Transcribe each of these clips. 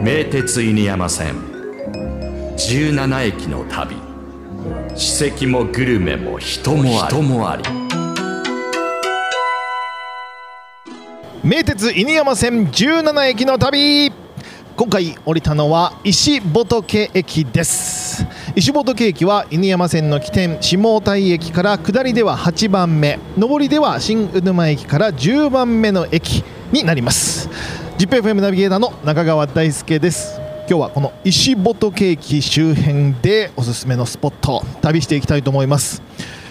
名鉄犬山線。17駅の旅。史跡もグルメも人もあり。人もあり。名鉄犬山線17駅の旅。今回降りたのは石仏駅です。石仏駅は犬山線の起点下台駅から下りでは8番目。上りでは新う沼駅から10番目の駅になります。ZIPFM ナビゲーターの中川大輔です。今日はこの石仏駅周辺でおすすめのスポット旅していきたいと思います。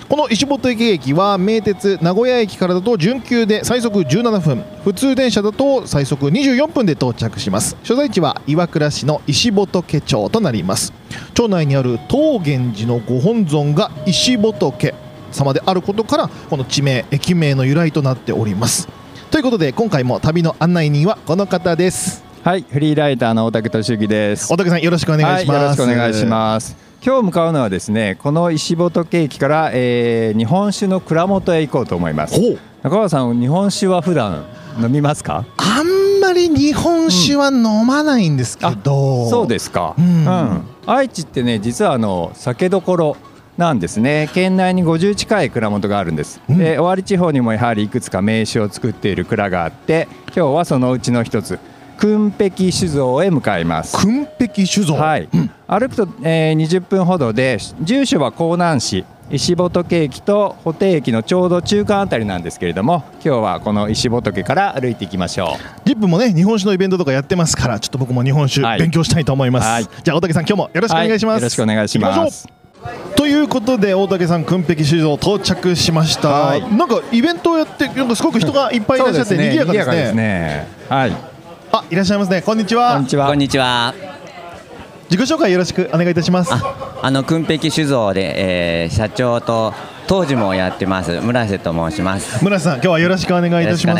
この石本駅駅は名鉄名古屋駅からだと準急で最速17分。普通電車だと最速24分で到着します。所在地は岩倉市の石仏町となります。町内にある東源寺のご本尊が石仏様であることからこの地名駅名の由来となっております。ということで今回も旅の案内人はこの方ですはい、フリーライターの大竹俊之です。大竹さんよろしくお願いします、はい、よろしくお願いします。今日向かうのはですね、この石仏駅から、えー、日本酒の蔵元へ行こうと思います。中川さん、日本酒は普段飲みますか？あんまり日本酒は飲まないんですけど、そうですか。うん愛知ってね、実はあの酒どころ。なんですね。県内に50近い蔵元があるんです、うん。で尾張地方にもやはりいくつか名酒を作っている蔵があって今日はそのうちの一つ訓壁酒造へ向かいます。訓壁酒造、はい、歩くと、えー、20分ほどで住所は江南市。石仏駅と布袋駅のちょうど中間あたりなんですけれども今日はこの石仏から歩いていきましょジップもね日本酒のイベントとかやってますからちょっと僕も日本酒はい。勉強したいと思います、はい。じゃあ大竹さん今日もよろうしくお願いします、はよろしくお願いします。しょうということで大竹さん訓壁酒造到着しました、はい。なんかイベントをやってなんかすごく人がいっぱいいらっしゃって賑やかですねね。はい。あいらっしゃいますねこんにちは。こんにちは。こんにちは。自己紹介よろしくお願いいたします。あ、あの訓壁酒造で、えー社長と当時もやってます村瀬と申します。村瀬さん今日はよろしくお願いいたしま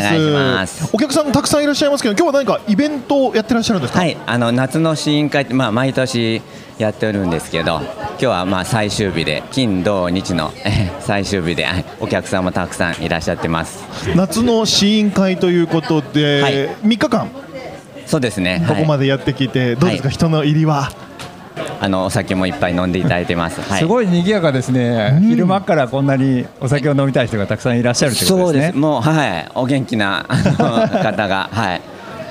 すお客さんたくさんいらっしゃいますけど今日は何かイベントをやってらっしゃるんですか？はい、あの夏の試飲会ってまあ毎年やっておるんですけど、今日はまあ最終日で金土日のえー最終日ではいお客さんもたくさんいらっしゃってます。夏の試飲会ということで、はい3日間？そうですね。ここまで、でやってきて、どうですか、はい人の入りは？あのお酒もいっぱい飲んでいただいてます。はい。すごい賑やかですね、うん昼間からこんなにお酒を飲みたい人がたくさんいらっしゃるということですねそうです。もうはい、お元気な方がはい。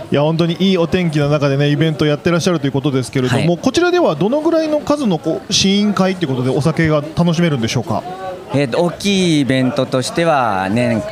いや本当にいいお天気の中でねイベントやってらっしゃるということですけれども、はいこちらではどのぐらいの数のこう試飲会ということでお酒が楽しめるんでしょうか？えー、と大きいイベントとしては年、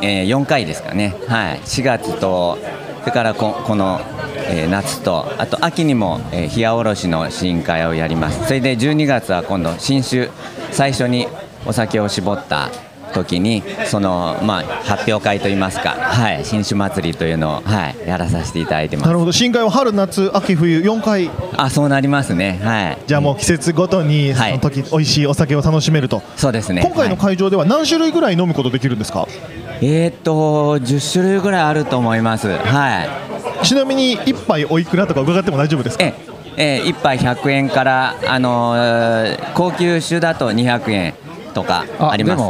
えー、4回ですかね、はい、4月とそれからここの、えー夏とあと秋にも、えー、冷やおろしの試飲会をやります。それで12月は今度新酒最初にお酒を絞った時にその、まあ、発表会といいますか、はい、新酒祭りというのを、はい、やらさせていただいてます。なるほど。試飲会は春夏秋冬4回。あそうなりますね。はい。じゃあもう季節ごとにそはい。の時、美味しいお酒を楽しめると。そうですね。今回のはい。会場では何種類ぐらい飲むことできるんですか？えー、っと10種類ぐらいあると思います。はいちなみに一杯おいくらとか伺っても大丈夫ですか？ええ1杯100円から、あのー高級酒だと200円とかあります。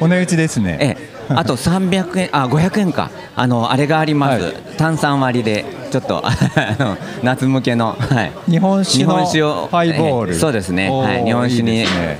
お値打ちですね。ええ。あと300円あ500円か。あのあれがあります、はい。炭酸割りでちょっとあの夏向けの、はい、日本酒をハイボール、ええそうですね。はい。日本酒にね。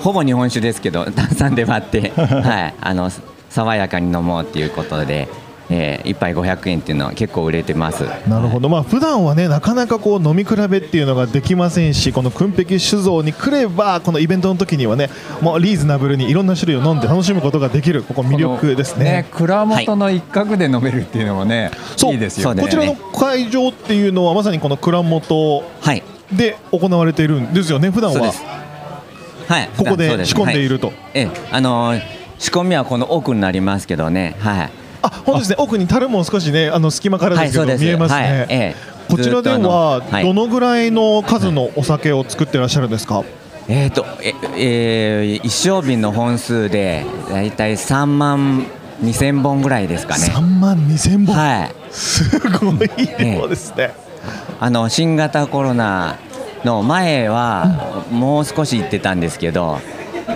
ほぼ日本酒ですけど炭酸で割って、はい、あの爽やかに飲もうっていうことで、えー、1杯500円っていうのは結構売れてます。なるほど、まあ普段はねなかなかこう飲み比べっていうのができませんしこの訓壁酒造に来ればこのイベントの時にはねもうリーズナブルにいろんな種類を飲んで楽しむことができる。ここ魅力ですね。この蔵元の一角で飲めるっていうのもね、そういいですよね。こちらの会場っていうのはまさにこの蔵元はい。で行われているんですよね普段は。はい。ここです。仕込んでいると、ええ、あのー仕込みはこの奥になりますけどね、はい。あ本当ですね。奥に樽も少しねあの隙間からですけど、はい見えますね、はいええ。こちらでははい。どのぐらいの数のお酒を作ってらっしゃるんですか、えっ、と、え、えー一升瓶の本数で、だいたい3万2000本ぐらいですかね。3万2000本、はい。すごい量ですね、あの新型コロナの前はもう少し行ってたんですけど、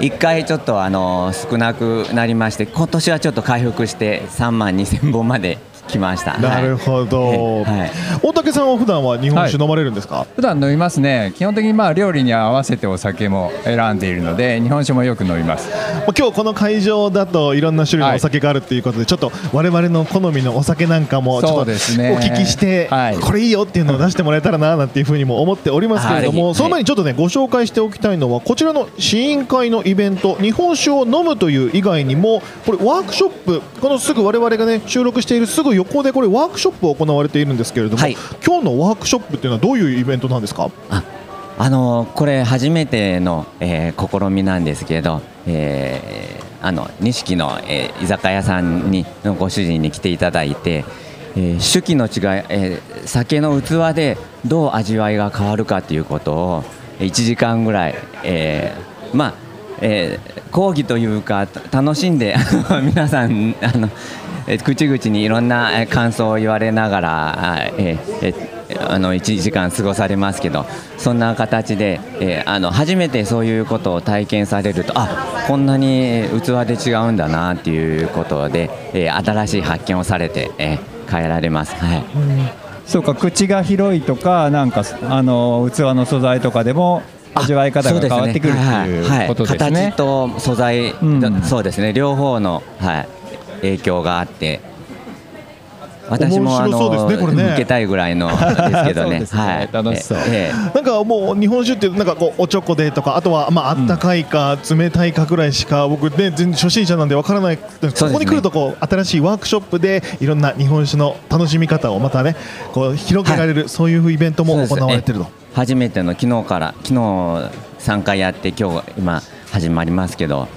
一回ちょっとあの少なくなりまして、今年はちょっと回復して3万2000本まで来ました。なるほど、はい。大竹さんは普段は日本酒飲まれるんですか、普段飲みますね。基本的にまあ料理に合わせてお酒も選んでいるので日本酒もよく飲みます。まあ今日この会場だといろんな種類のお酒があるっていうことで、ちょっと我々の好みのお酒なんかもちょっそとおうですね。聞きして、はい。これいいよっていうのを出してもらえたらななんていうふうにも思っておりますけれども、はい。その前にちょっとねご紹介しておきたいのはこちらの試飲会のイベント日本酒を飲むという以外にもこれワークショップこのすぐ我々がね収録しているすぐ横でこれワークショップ行われているんですけれども、はい。今日のワークショップっていうのはどういうイベントなんですか？ああのこれ初めての、えー試みなんですけど、えーあの錦の、えー居酒屋さんにのご主人に来ていただいて、えー酒器の違い、えー酒の器でどう味わいが変わるかということを1時間ぐらい、えーまあえー講義というかた楽しんで皆さんあのえー口々にいろんなえー感想を言われながら、あえーえーあの1時間過ごされますけどそんな形で、えーあの初めてそういうことを体験されるとあこんなに器で違うんだなっていうことで、えー新しい発見をされて、えー帰られます。はい。そうか口が広いとかなんかあの器の素材とかでも味わい方が変わってくるっていうことですね。形と素材、うん。そうですね。両方の、はい、影響があって私もあのねこれね。受けたいぐらいのですけどね。はい、楽しそう。ええ。なんかもう日本酒ってなんかこうおちょこでとかあとはまああったかいか冷たいかぐらいしか僕ね全然初心者なんでわからないここに来るとこう新しいワークショップでいろんな日本酒の楽しみ方をまたねこう広げられるそういうイベントも行われてると。初めての昨日から昨日3回やって今日今始まりますけど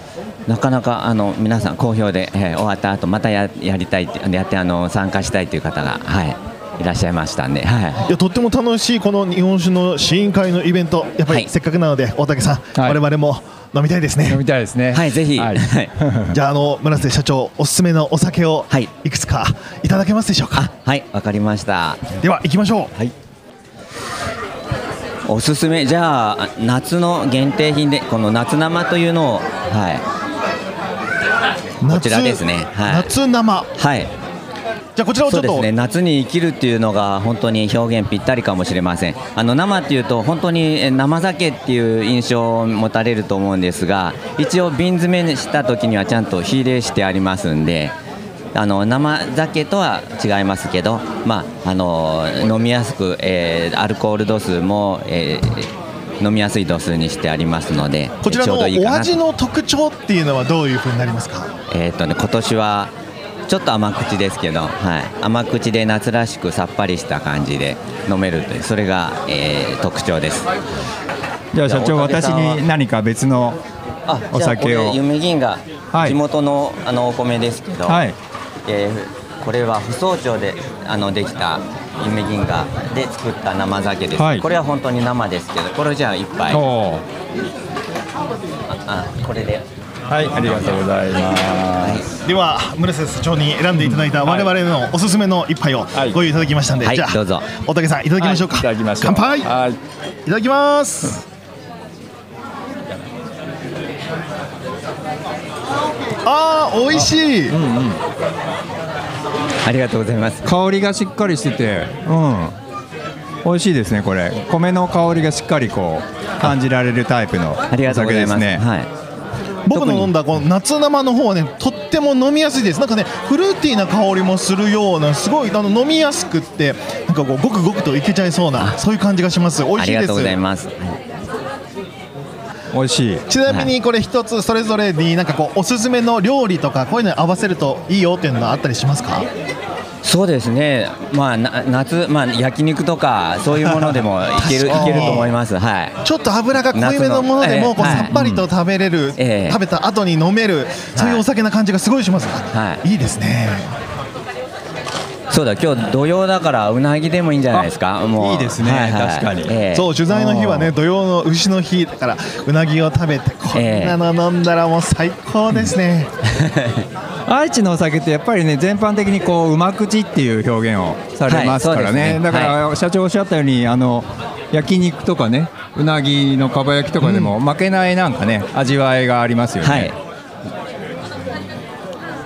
なかなかあの皆さん好評で、えー終わった後またややりたいってやってあの参加したいという方が、はい、いらっしゃいましたんで、はい。いやとっても楽しいこの日本酒の試飲会のイベント。やっぱはい。りせっかくなので大竹さんはい。我々も飲みたいですね。飲みたいですね。はい、ぜひ、はい。はい。じゃああの村瀬社長おすすめのお酒をはい。いくつかいただけますでしょうか？あはいわかりました。では行きましょう。はい。おすすめじゃあ夏の限定品でこの夏生というのをはい こちらですね。はい。夏生。はい。じゃあこちらをちょっと。そうですね。夏に生きるっていうのが本当に表現ぴったりかもしれません。あの生っていうと本当にえ生酒っていう印象を持たれると思うんですが一応瓶詰めにした時にはちゃんと火入れしてありますんであの生酒とは違いますけど、まあ、あの飲みやすく、えーアルコール度数も、えー飲みやすい度数にしてありますのでこちらのお味の特徴っていうのはどういうふうになりますか？えーっとね、今年はちょっと甘口ですけど、はい、甘口で夏らしくさっぱりした感じで飲めるというそれが、えー特徴です。じゃあ社長私に何か別のあお酒を。じゃあこれ夢銀河、はい。地元のあのお米ですけど、はい。えーこれは不草町であのできた夢銀河で作った生酒です、はい。これは本当に生ですけどこれじゃあ一杯。あおーあこれで。はいありがとうございます。では村瀬社長に選んでいただいた我々のおすすめの一杯をはい。ご用意いただきましたんで、はいじゃあどうぞ。大竹さんいただきましょうか、はいいただきましょう。乾杯。いはい。ただきます。あー美味しい、ありがとうございます。香りがしっかりしててうん。美味しいですねこれ。米の香りがしっかりこう感じられるタイプのおありがとうございます。酒ですね。はい。僕の飲んだこの夏生の方はねとっても飲みやすいです。なんかねフルーティーな香りもするようなすごいあの飲みやすくってなんかこうごくごくといけちゃいそうなそういう感じがします。美味しいです。ありがとうございます美味しい。ちなみにこれ一つそれぞれになんかこうおすすめの料理とかこういうのに合わせるといいよっていうのはあったりしますか？そうですね、まあ、な夏、まあ、焼肉とか、そういうものでもいける いけると思います。はい。ちょっと油が濃いめのものでもこうさっぱりと食べれる、ええ。食べた後に飲める、そういうお酒な感じがすごいします、はい。いいですねそうだ、今日土曜だから、うなぎでもいいんじゃないですか？もう。いいですね。確かに。ええ。そう取材の日はね土曜の牛の日だからうなぎを食べてこんなの飲んだらもう最高ですね、愛知のお酒ってやっぱりね全般的にこううま口っていう表現をされますからね,、はいね。だから社長おっしゃったようにあの焼肉とかねうなぎのかば焼きとかでも負けないなんかね味わいがありますよね、はい。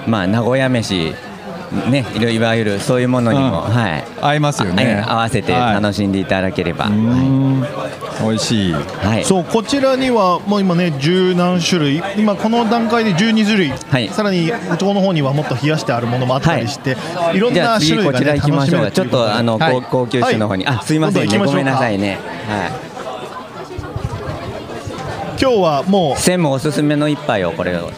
まあ、名古屋飯ねいろいわゆるそういうものにも、うん。はい。合いますよね。あ合わせてはい。楽しんでいただければ、うーん。美味しい。はい。そうこちらにはもう今ね十何種類。今この段階で12種類、はい。さらに向こうの方にはもっと冷やしてあるものもあったりして、い、ろんな種類が、ね、次こちら行きましょう。ちょっとあの、はい。高高級種の方に、はい。あすいませんね。ごめんなさいね。はい。今日はもう専務おすすめの一杯をこれを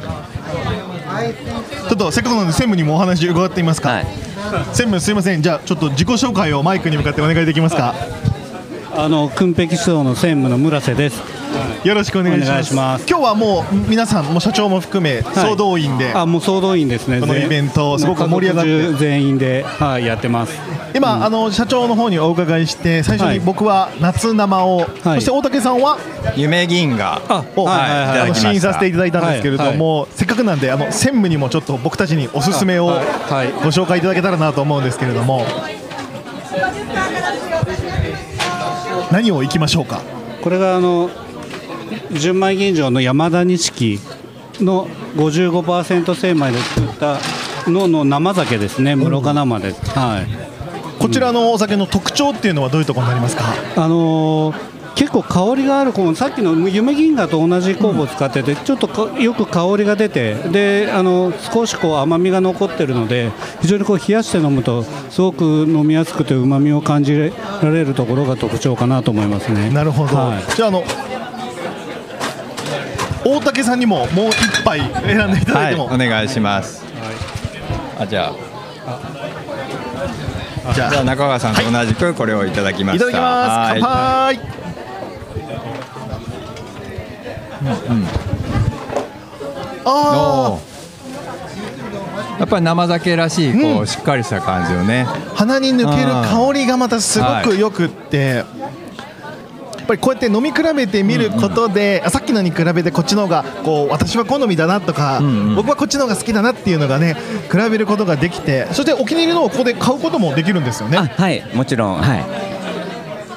とせっかくなので専務にもお話伺ってみますか、はい。専務すいません。じゃあちょっと自己紹介をマイクに向かってお願いできますか？あの訓壁層の専務の村瀬です。よろしくお願いします。今日はもう皆さんもう社長も含め総動員で、あ、もう総動員ですね。このイベントすごく盛り上がって。全員で、はい、やってます。今、あの社長の方にお伺いして最初にはい。僕は夏生を、そして大竹さんは？夢銀河。あ、を、試飲させていただいたんですけれども、はせっかくなんであの専務にもちょっと僕たちにおすすめをはいはい。ご紹介いただけたらなと思うんですけれども。何をいきましょうか？これがあの純米吟醸の山田錦の55%精米で作ったのの生酒ですね。室賀生です。はい。こちらのお酒の特徴っていうのはどういうところになりますか、あのー結構香りがあるこのさっきの夢銀河と同じ酵母を使ってて、ちょっとかよく香りが出てであの少しこう甘みが残ってるので非常にこう冷やして飲むとすごく飲みやすくてうまみを感じられるところが特徴かなと思いますね。なるほど、はいじゃああの大竹さんにももう一杯選んでいただいても、はいお願いします、あじゃあ。じゃじゃあ中川さんと同じくこれをいただきました。いただきます。乾はい。杯。あおー。やっぱり生酒らしいこう、うん。しっかりした感じをね。ー鼻に抜ける香りがまたすごくよくって、やっぱりこうやって飲み比べてみることで、あさっきのに比べてこっちの方がこう私は好みだなとか、んうん。僕はこっちの方が好きだなっていうのがね比べることができてそしてお気に入りのをここで買うこともできるんですよね。あはいもちろん。はい。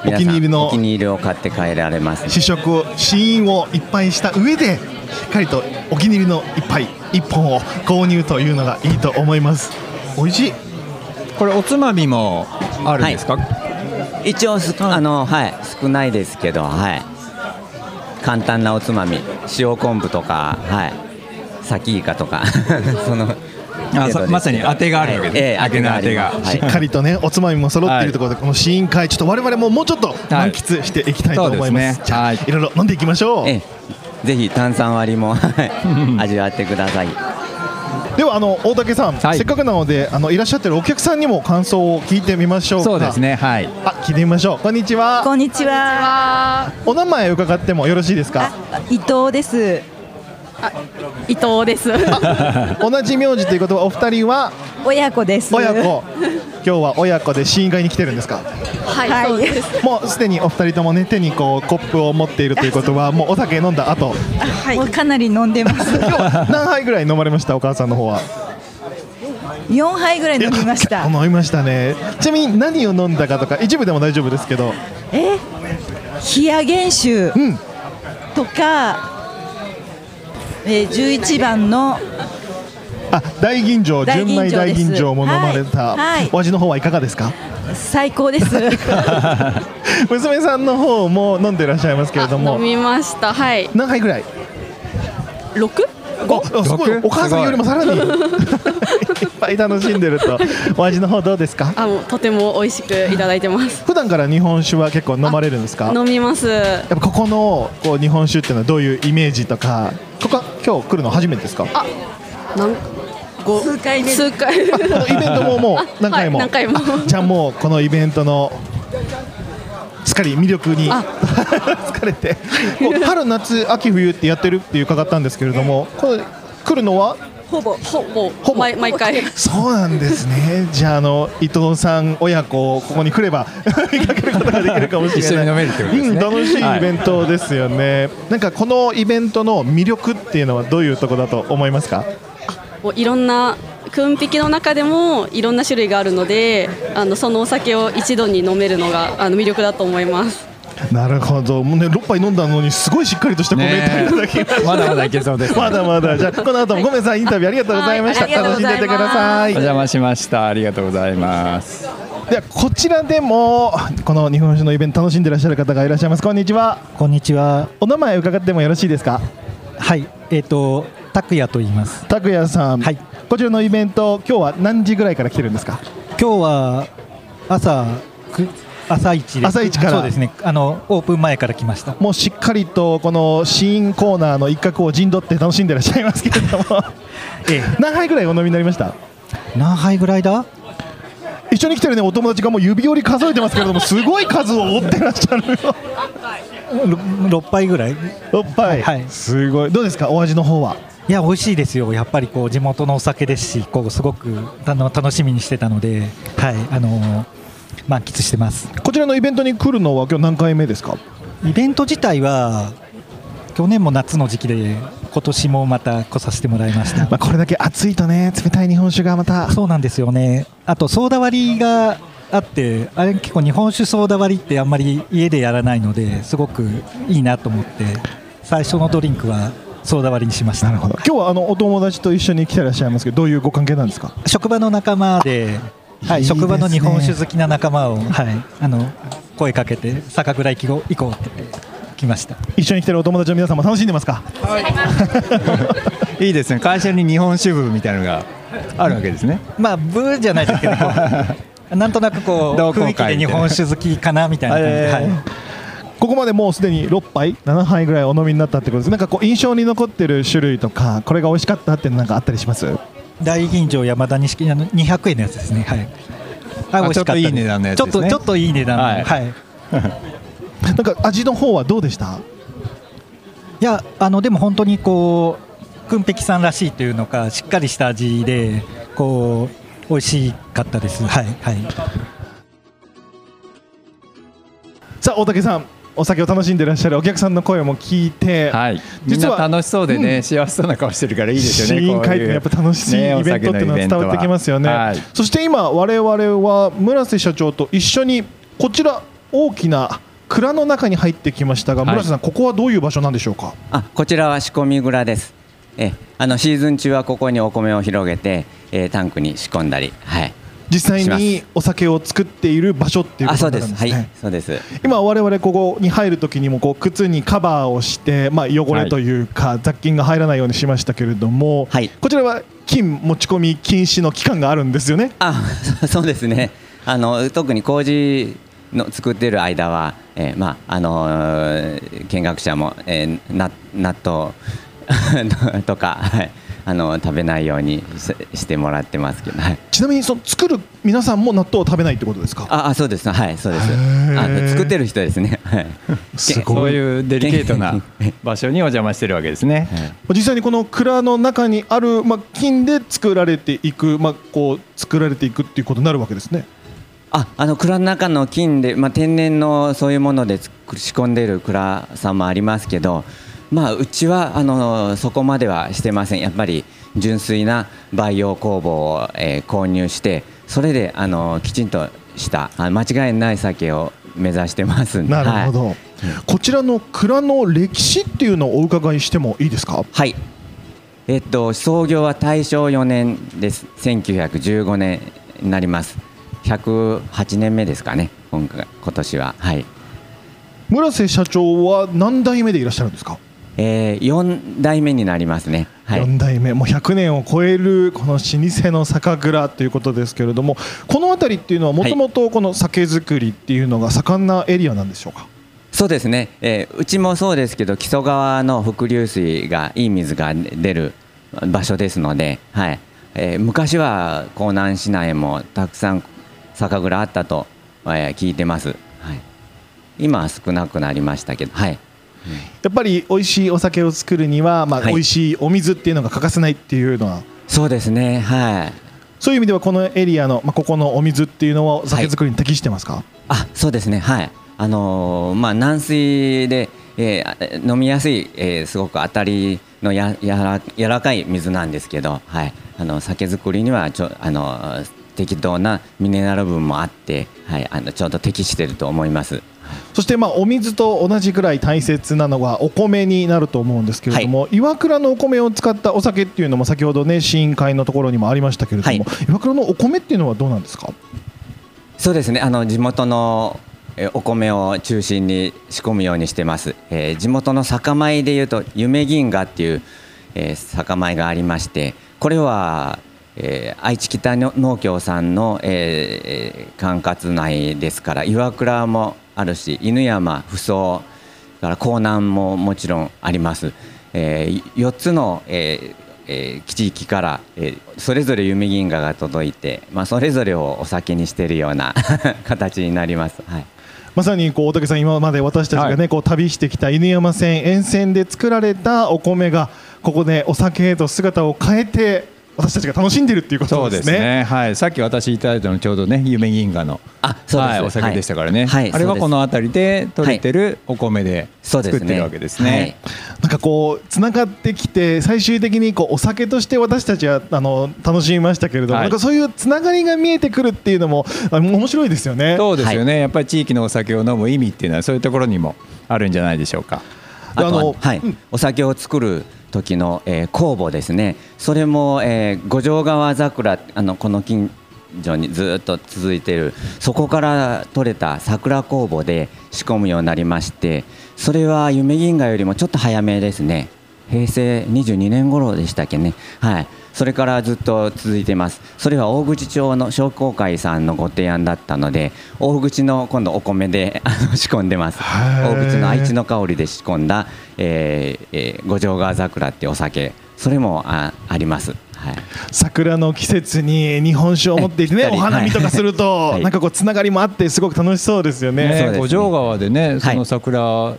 お気に入りのお気に入りを買って帰られます。試食を試飲をいっぱいした上でしっかりとお気に入りの一杯一本を購入というのがいいと思います。美味しい。これおつまみもあるんですか、一応すあのはい少ないですけどはい。簡単なおつまみ塩昆布とかはい。サキイカとか。そのあまさに当てがあるわけです。ええ揚げの当てがしっかりとねおつまみも揃っているところでこの試飲会ちょっと我々ももうちょっと満喫していきたいと思います,、そうですね。じゃあ、はいい、ろいろ飲んでいきましょう。ええぜひ炭酸割りもはい。味わってくださいではあの大竹さん、はい。せっかくなのであのいらっしゃってるお客さんにも感想を聞いてみましょうか。そうですねはい。あ聞いてみましょう。こんにちは。こんにちは。お名前伺ってもよろしいですか？あ、伊藤です。伊藤です。同じ名字ということはお二人は？親子です。親子今日は親子で試飲会に来てるんですか？はい、はいそうです。もうすでにお二人ともね手にこうコップを持っているということはもうお酒飲んだ後？はいもう。かなり飲んでます。何杯ぐらい飲まれましたお母さんの方は？4杯ぐらい飲みました。飲みましたねちなみに何を飲んだかとか一部でも大丈夫ですけどえ、冷や原酒うんとか、えー、11番のあ大吟醸純米大吟醸も飲まれた、はいはいお味の方はいかがですか？最高です。娘さんの方も飲んでいらっしゃいますけれど飲もみました。はい。何杯ぐらい？六？ああすごい。六お母さんよりもさらに。いっぱい楽しんでると。お味の方どうですか？あ、もうとても美味しくいただいてます。普段から日本酒は結構飲まれるんですか？飲みます。やっぱここのこう日本酒っていうのはどういうイメージとか？ここは今日来るの初めてですか？なんご数回目。数回。イベントももう何回も、はい何回も。じゃあもうこのイベントのかり魅力に。あ。疲れて。こう春夏秋冬ってやってるって伺ったんですけれどもこれ来るのは？ほぼ。ほぼほぼ。毎毎回。そうなんですね。じゃああの伊藤さん親子ここに来れば 見かけることができるかもしれない。うん、楽しいイベントですよね、なんかこのイベントの魅力っていうのはどういうところだと思いますか？もういろんな訓引の中でもいろんな種類があるので、あのそのお酒を一度に飲めるのがあの魅力だと思います。なるほど。もうね6杯飲んだのにすごいしっかりとしたコメントいただきました、まだまだいけそうです、まだまだ。じゃあこの後もごめんなさいインタビューありがとうございました、はい楽しんでてください。お邪魔しました。ありがとうございます。ではこちらでもこの日本酒のイベント楽しんでいらっしゃる方がいらっしゃいます。こんにちは。こんにちは。お名前伺ってもよろしいですか？はい、えっ、と拓也と言います。拓也さん、はいこちらのイベント今日は何時ぐらいから来てるんですか？今日は朝く朝一で朝一から。そうですね。あのオープン前から来ました。もうしっかりとこのシーンコーナーの一角を陣取って楽しんでいらっしゃいますけれども。え何杯ぐらいお飲みになりました？え、何杯ぐらいだ？一緒に来てるねお友達がもう指折り数えてますけれどもすごい数を追ってらっしゃるよ。ろ六杯ぐらい。い6杯、はい。すごい。どうですか？お味の方はや美味しいですよ。やっぱりこう地元のお酒ですし、こうすごくあの楽しみにしてたので、はいあの満喫してます。こちらのイベントに来るのは今日何回目ですか？イベント自体は去年も夏の時期で今年もまた来させてもらいました。まあ、これだけ暑いとね冷たい日本酒がまたそうなんですよね。あとソーダ割りがあって、あれ結構日本酒ソーダ割りってあんまり家でやらないので、すごくいいなと思って、最初のドリンクはソーダ割りにしました。なるほど。今日はあのお友達と一緒に来てらっしゃいますけどどういうご関係なんですか？職場の仲間で、はいいい職場の日本酒好きな仲間を、はい、あの声かけて酒蔵行こう行こうって来ました。一緒に来てるお友達の皆さんも楽しんでますか？い。いですね。会社に日本酒部みたいなのがあるわけですね。まあブーじゃないですけど、なんとなくこう雰囲気で日本酒好きかなみたいな感じで、えーはい。ここまでもうすでに6杯7杯ぐらいお飲みになったってことですなんかこう印象に残ってる種類とかこれが美味しかったっていうのなんかあったりします？大吟醸山田錦あの200円のやつですね。はい。あ美味しかったちょっといい値段のやつですねちょっとちょっといい値段の。ははいい。はい。なんか味の方はどうでした？いやあのでも本当にこうくんぺきさんらしいというのかしっかりした味でこう美味しかったです。はいはい。さあ大竹さんお酒を楽しんでいらっしゃるお客さんの声も聞いて、はい。みん実はな楽しそうでね、幸せそうな顔してるからいいですよね試飲会ってやっぱ楽しいねイベントっていうのは伝わってきますよね、お酒のイベントははい。そして今我々は村瀬社長と一緒にこちら大きな蔵の中に入ってきましたが、はい。村瀬さんここはどういう場所なんでしょうか？あこちらは仕込み蔵です。えあのシーズン中はここにお米を広げて、えータンクに仕込んだりはい実際しにお酒を作っている場所っていうことになるんですね。うです。はい。そうです。今我々ここに入る時にもこう靴にカバーをして、まあ、汚れというか、雑菌が入らないようにしましたけれども、はい。こちらは金持ち込み禁止の期間があるんですよね。あそうですね。あの特に麹の作ってる間は、えーまああのー見学者も、えー、な納豆 とか、はい、あの食べないようにししてもらってますけど、はい、ちなみにその作る皆さんも納豆を食べないってことですか？ああそうです。はいそうです。あ作ってる人ですね。はい。すごい。そういうデリケートな場所にお邪魔してるわけですね。実際にこの蔵の中にある、まあ、金で作られていく、まあ、こう作られていくっていうことになるわけですね。ああの蔵の中の金で、まあ、天然のそういうもので仕込んでいる蔵さんもありますけど、まあ、うちはあのそこまではしてません。やっぱり純粋な培養酵母を、えー購入してそれであのきちんとしたあ間違いない酒を目指してますなるほど、はい。こちらの蔵の歴史っていうのをお伺いしてもいいですか？はい。えっと創業は大正4年です。1915年になります。108年目ですかね今回今年は。はい。村瀬社長は何代目でいらっしゃるんですか、えー、4代目になりますね。はい、4代目。もう100年を超えるこの老舗の酒蔵ということですけれどもこの辺りっていうのはもともとこの酒造りっていうのが盛んなエリアなんでしょうか？そうですね、えーうちもそうですけど木曽川の伏流水がいい水が出る場所ですので、はい。えー昔は江南市内もたくさん酒蔵あったと、えー聞いてます、はい、今は少なくなりましたけど、はい、やっぱり美味しいお酒を作るには、まあ、はい。美味しいお水っていうのが欠かせないっていうのは。そうですね。はい。そういう意味ではこのエリアの、まあ、ここのお水っていうのはお酒造りに適してますか、あそうですね。はい。あのーまあ軟水で、えー飲みやすい、えーすごく当たりのややら柔らかい水なんですけど、はい、あの酒造りにはちょあのー適当なミネラル分もあって、はい、あのちょうど適していると思います。そしてまあお水と同じくらい大切なのがお米になると思うんですけれども、岩倉のお米を使ったお酒っていうのも先ほどね試飲会のところにもありましたけれども、岩倉のお米っていうのはどうなんですか？そうですね。あの地元のえーお米を中心に仕込むようにしてます、えー地元の酒米でいうと夢銀河っていう、えー酒米がありましてこれは、えー愛知北の農協さんの、えーえー管轄内ですから岩倉もあるし犬山扶桑から江南ももちろんあります、え4つの、えーえー地域から、えーそれぞれ夢銀河が届いて、まあ、それぞれをお酒にしているような 形になります。はい。まさにこう大竹さん今まで私たちがね、こう旅してきた犬山線沿線で作られたお米がここでお酒へと姿を変えて私たちが楽しんでいるっていうことでね。そうですすね。はい。さっき私いただいたのちょうどね夢銀河のあそうですはい、お酒でしたからね。はいあれはこの辺りで取れてるお米でそうですね作ってるわけですね。なんかこうつながってきて最終的にこうお酒として私たちはあの楽しみましたけれども、はいなんかそういうつながりが見えてくるっていうのもあ面白いですよね。そうですよね、やっぱり地域のお酒を飲む意味っていうのはそういうところにもあるんじゃないでしょうか。あとははい。お酒を作る時の、えー酵母ですね。それも、えー五条川桜あのこの近所にずっと続いているそこから取れた桜酵母で仕込むようになりましてそれは夢銀河よりもちょっと早めですね。平成22年頃でしたっけね。はいそれからずっと続いています。それは大口町の商工会さんのご提案だったので大口の今度お米であの 仕込んでます。ー。大口の愛知の香りで仕込んだ、えーえー五条川桜っていうお酒。それもああります、はい、桜の季節に日本酒を持っていてね お花見とかすると、はい。なんかこうつながりもあってすごく楽しそうですよね。五条川でね、そはい。の桜の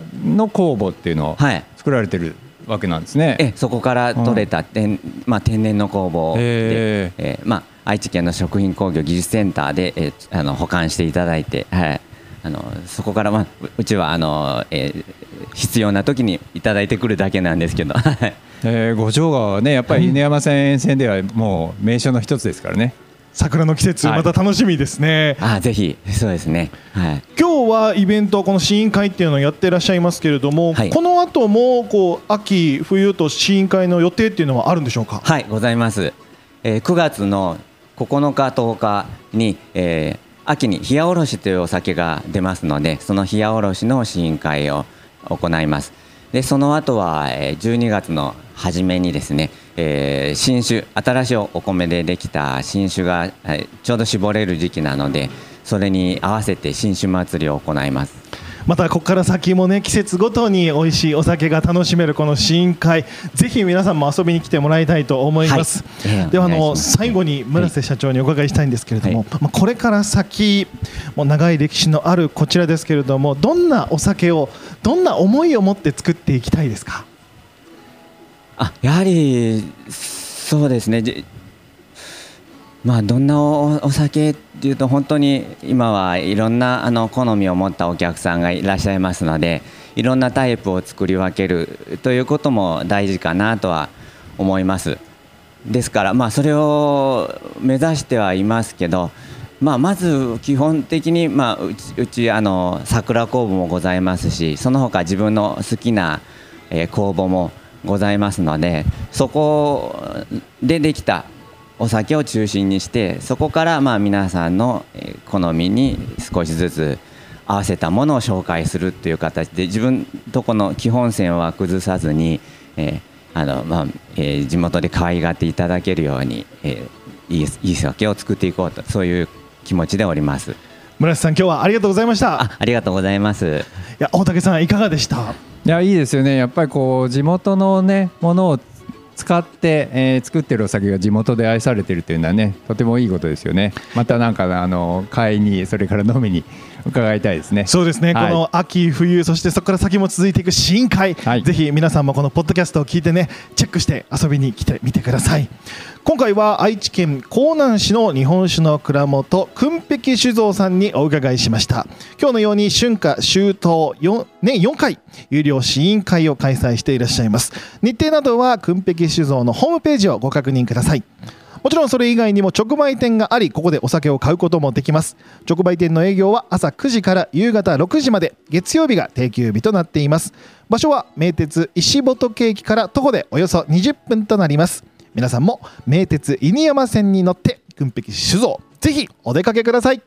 酵母っていうのをはい。作られてるわけなんですね。えそこから取れた天,、まあ、天然の酵母で、へえーまあ、愛知県の食品工業技術センターで、えーあの保管していただいて、はい、あのそこから、まあ、ううちはあの、えー必要な時にいただいてくるだけなんですけど、はいえー。五条川はねやっぱり犬山線沿線ではもう名所の一つですからね。桜の季節はいまた楽しみですね。あぜひそうですね、はい、今日はイベントこの試飲会っていうのをやってらっしゃいますけれども、はいこの後もこう秋冬と試飲会の予定っていうのはあるんでしょうか？はい、ございます。えー9月の9日、10日に、えー秋に冷やおろしというお酒が出ますので、その冷やおろしの試飲会を行います。で、その後は、えー12月の初めにですね、えー新酒、新しいお米でできた新酒が、はいちょうど絞れる時期なので、それに合わせて新酒祭りを行います。またここから先もね季節ごとに美味しいお酒が楽しめるこの試飲会ぜひ皆さんも遊びに来てもらいたいと思います、はい。ええではあの最後に村瀬社長にお伺いしたいんですけれども、まあこれから先もう長い歴史のあるこちらですけれどもどんなお酒をどんな思いを持って作っていきたいですか？あやはりそうですね。まあどんなお酒っていうと本当に今はいろんなあの好みを持ったお客さんがいらっしゃいますのでいろんなタイプを作り分けるということも大事かなとは思います。ですからまあそれを目指してはいますけどまあ、まず基本的に、まあ、うちうちあの桜工房もございますしその他自分の好きな、えー工房もございますのでそこでできたお酒を中心にしてそこからまあ皆さんのえー好みに少しずつ合わせたものを紹介するという形で自分とこの基本線は崩さずに、えーあのまあえー地元で可愛がっていただけるように、えーいいいい酒を作っていこうとそういう気持ちでおります。村瀬さん今日はありがとうございましたあありがとうございます。いや大竹さんいかがでした？いやいいですよね。やっぱりこう地元のねものを使って、えー作ってるお酒が地元で愛されてるっていうのはねとてもいいことですよね。またなんかあの買いにそれから飲みに伺いたいですね。そうですね、はい。この秋冬そしてそこから先も続いていく試飲会、はい。ぜひ皆さんもこのポッドキャストを聞いてねチェックして遊びに来てみてください。今回は愛知県江南市の日本酒の蔵元訓碧酒造さんにお伺いしました。今日のように春夏秋冬4年4回有料試飲会を開催していらっしゃいます。日程などは訓碧酒造のホームページをご確認くださいもちろんそれ以外にも直売店がありここでお酒を買うこともできます。直売店の営業は朝9時から夕方6時まで月曜日が定休日となっています。場所は名鉄石本駅から徒歩でおよそ20分となります。皆さんも名鉄犬山線に乗って軍壁酒造ぜひお出かけください。